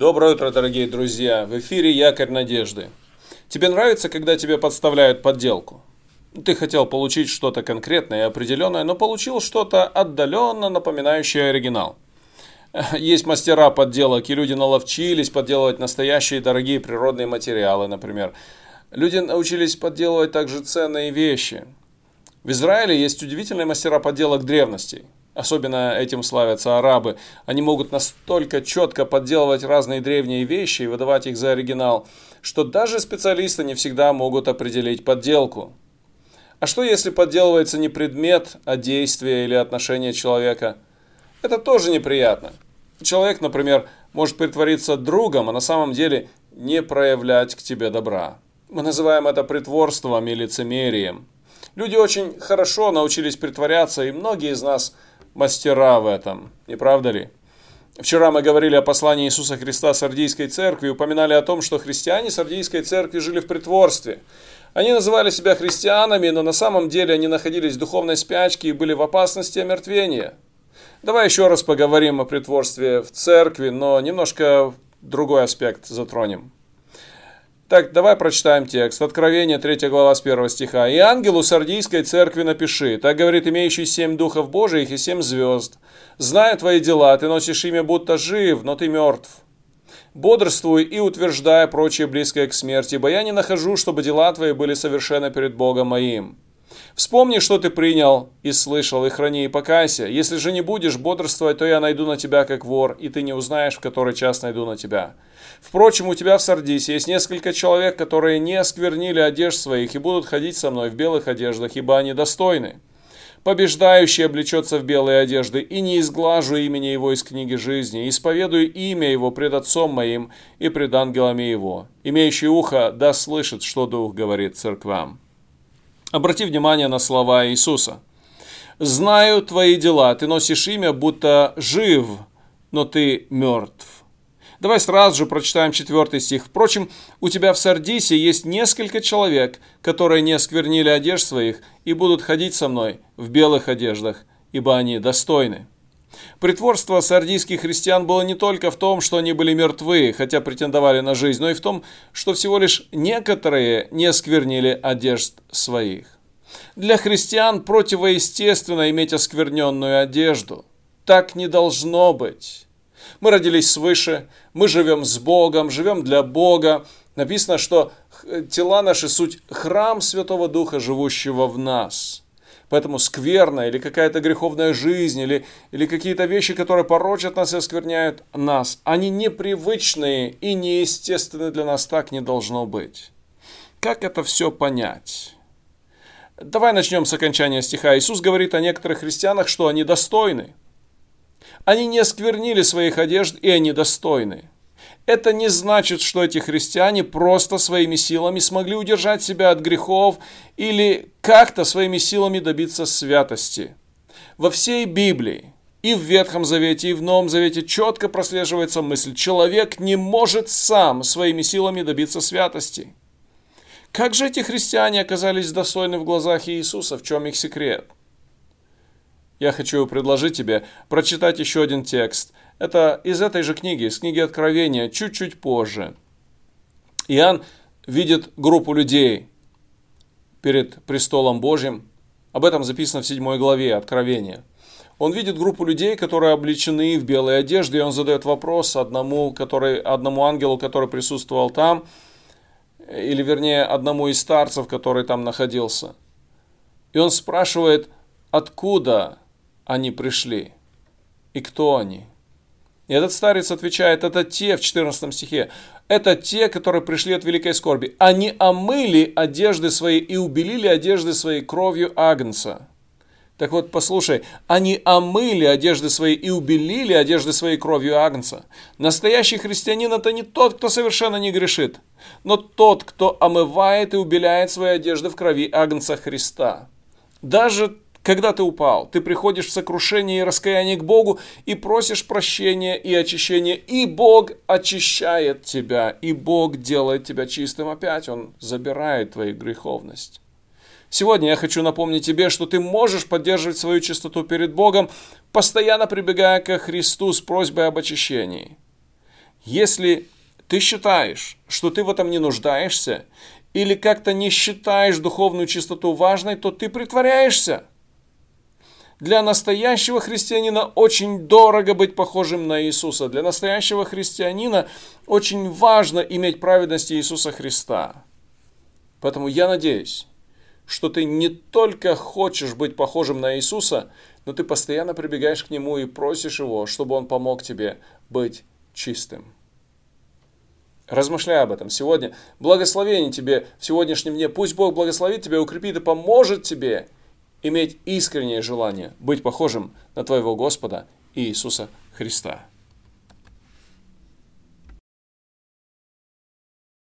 Доброе утро, дорогие друзья! В эфире Якорь Надежды. Тебе нравится, когда тебе подставляют подделку? Ты хотел получить что-то конкретное и определенное, но получил что-то отдаленно напоминающее оригинал. Есть мастера подделок, и люди наловчились подделывать настоящие дорогие природные материалы, например. Люди научились подделывать также ценные вещи. В Израиле есть удивительные мастера подделок древностей. Особенно этим славятся арабы. Они могут настолько четко подделывать разные древние вещи и выдавать их за оригинал, что даже специалисты не всегда могут определить подделку. А что если подделывается не предмет, а действие или отношение человека? Это тоже неприятно. Человек, например, может притвориться другом, а на самом деле не проявлять к тебе добра. Мы называем это притворством и лицемерием. Люди очень хорошо научились притворяться, и многие из нас – мастера в этом, не правда ли? Вчера мы говорили о послании Иисуса Христа Сардийской церкви и упоминали о том, что христиане Сардийской церкви жили в притворстве. Они называли себя христианами, но на самом деле они находились в духовной спячке и были в опасности омертвения. Давай еще раз поговорим о притворстве в церкви, но немножко другой аспект затронем. Так, давай прочитаем текст. Откровение, 3 глава с 1 стиха. «И ангелу Сардийской церкви напиши, так говорит имеющий семь духов Божиих и семь звезд. Зная твои дела, ты носишь имя, будто жив, но ты мертв. Бодрствуй и утверждай прочее близкое к смерти, ибо я не нахожу, чтобы дела твои были совершены перед Богом моим. Вспомни, что ты принял и слышал, и храни, и покайся. Если же не будешь бодрствовать, то я найду на тебя как вор, и ты не узнаешь, в который час найду на тебя. Впрочем, у тебя в Сардисе есть несколько человек, которые не осквернили одежд своих и будут ходить со мной в белых одеждах, ибо они достойны. Побеждающий облечется в белые одежды, и не изглажу имени его из книги жизни, исповедую имя его пред отцом моим и пред ангелами его. Имеющий ухо да слышит, что Дух говорит церквам. Обрати внимание на слова Иисуса. «Знаю твои дела, ты носишь имя, будто жив, но ты мертв». Давай сразу же прочитаем четвертый стих. Впрочем, у тебя в Сардисе есть несколько человек, которые не осквернили одежд своих и будут ходить со мной в белых одеждах, ибо они достойны. Притворство сардийских христиан было не только в том, что они были мертвы, хотя претендовали на жизнь, но и в том, что всего лишь некоторые не осквернили одежд своих. Для христиан противоестественно иметь оскверненную одежду. Так не должно быть. Мы родились свыше, мы живем с Богом, живем для Бога. Написано, что тела наши суть храм Святого Духа, живущего в нас. Поэтому скверная или какая-то греховная жизнь, или, или какие-то вещи, которые порочат нас и оскверняют нас, они непривычные и неестественны для нас, так не должно быть. Как это все понять? Давай начнем с окончания стиха. Иисус говорит о некоторых христианах, что они достойны. Они не осквернили своих одежд, и они достойны. Это не значит, что эти христиане просто своими силами смогли удержать себя от грехов или как-то своими силами добиться святости. Во всей Библии, и в Ветхом Завете, и в Новом Завете четко прослеживается мысль, человек не может сам своими силами добиться святости. Как же эти христиане оказались достойны в глазах Иисуса? В чем их секрет? Я хочу предложить тебе прочитать еще один текст – это из этой же книги, из книги Откровения, чуть-чуть позже. Иоанн видит группу людей перед престолом Божьим. Об этом записано в 7 главе Откровения. Он видит группу людей, которые облечены в белые одежды, и он задает вопрос одному, который, одному ангелу, который присутствовал там, или вернее одному из старцев, который там находился. И он спрашивает, откуда они пришли и кто они. И этот старец отвечает, это те, в 14 стихе, это те, которые пришли от великой скорби. Они омыли одежды свои и убелили одежды свои кровью Агнца. Так вот, послушай, они омыли одежды свои и убелили одежды свои кровью Агнца. Настоящий христианин это не тот, кто совершенно не грешит, но тот, кто омывает и убеляет свои одежды в крови Агнца Христа. Даже когда ты упал, ты приходишь в сокрушение и раскаяние к Богу и просишь прощения и очищения, и Бог очищает тебя, и Бог делает тебя чистым опять, Он забирает твою греховность. Сегодня я хочу напомнить тебе, что ты можешь поддерживать свою чистоту перед Богом, постоянно прибегая к Христу с просьбой об очищении. Если ты считаешь, что ты в этом не нуждаешься, или как-то не считаешь духовную чистоту важной, то ты притворяешься. Для настоящего христианина очень дорого быть похожим на Иисуса. Для настоящего христианина очень важно иметь праведность Иисуса Христа. Поэтому я надеюсь, что ты не только хочешь быть похожим на Иисуса, но ты постоянно прибегаешь к Нему и просишь Его, чтобы Он помог тебе быть чистым. Размышляй об этом сегодня. Благословение тебе в сегодняшнем дне. Пусть Бог благословит тебя, укрепит и поможет тебе иметь искреннее желание быть похожим на твоего Господа Иисуса Христа.